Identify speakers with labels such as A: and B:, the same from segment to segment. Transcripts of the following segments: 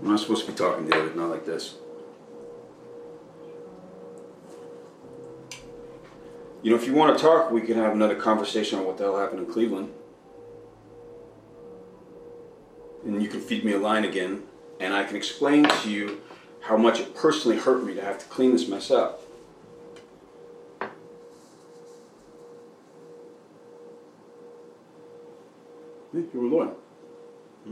A: We're not supposed to be talking, David, not like this. You know, if you want to talk, we can have another conversation on what the hell happened in Cleveland. And you can feed me a line again, and I can explain to you how much it personally hurt me to have to clean this mess up. Yeah, you were loyal.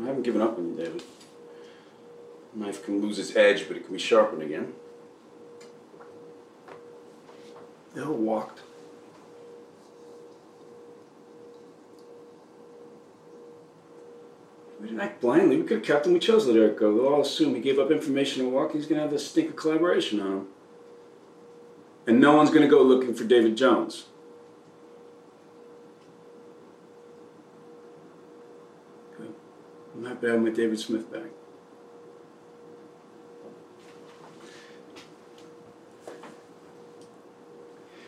A: I haven't given up on you, David. Knife can lose its edge, but it can be sharpened again. Hill walked. We didn't act blindly. We could have kept him. We chose let Eric go. They'll all assume he gave up information to walk. He's going to have this stink of collaboration on him. And no one's going to go looking for David Jones. Good. I'm not bad with David Smith back.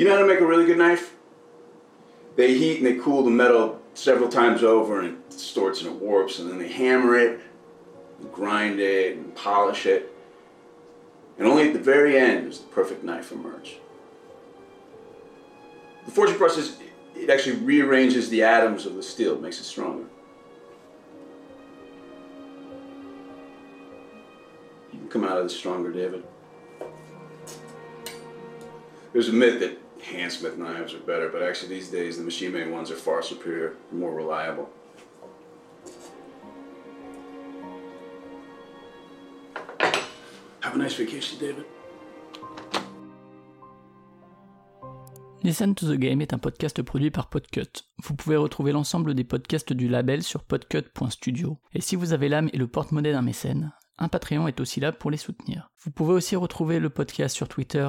A: You know how to make a really good knife? They heat and they cool the metal several times over and it distorts and it warps, and then they hammer it, grind it, and polish it. And only at the very end does the perfect knife emerge. The forging process, it actually rearranges the atoms of the steel, makes it stronger. You can come out of this stronger, David. There's a myth that handsmith knives are better, but actually these days the machine made ones are far superior, more reliable. Have a nice vacation, David.
B: Listen to the Game est un podcast produit par Podcut. Vous pouvez retrouver l'ensemble des podcasts du label sur podcut.studio. Et si vous avez l'âme et le porte-monnaie d'un mécène, un Patreon est aussi là pour les soutenir. Vous pouvez aussi retrouver le podcast sur Twitter